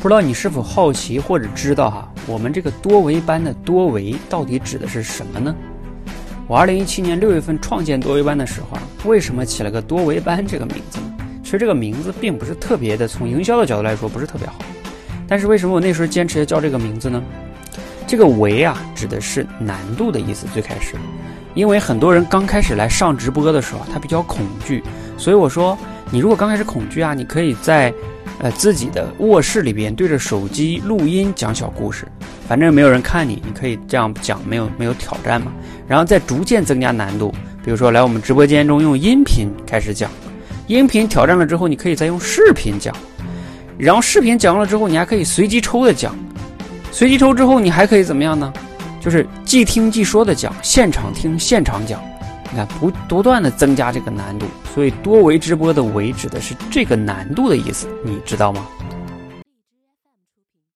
不知道你是否好奇或者知道哈，我们这个多维班的多维到底指的是什么呢？我二零一七年六月份创建多维班的时候啊，为什么起了个多维班这个名字呢？其实这个名字并不是特别的，从营销的角度来说不是特别好。但是为什么我那时候坚持要叫这个名字呢？这个维啊，指的是难度的意思。最开始，因为很多人刚开始来上直播的时候，他比较恐惧，所以我说，你如果刚开始恐惧啊，你可以在。呃，自己的卧室里边对着手机录音讲小故事，反正没有人看你，你可以这样讲，没有没有挑战嘛。然后再逐渐增加难度，比如说来我们直播间中用音频开始讲，音频挑战了之后，你可以再用视频讲，然后视频讲了之后，你还可以随机抽的讲，随机抽之后，你还可以怎么样呢？就是即听即说的讲，现场听现场讲。你看，不不断的增加这个难度，所以多维直播的维指的是这个难度的意思，你知道吗？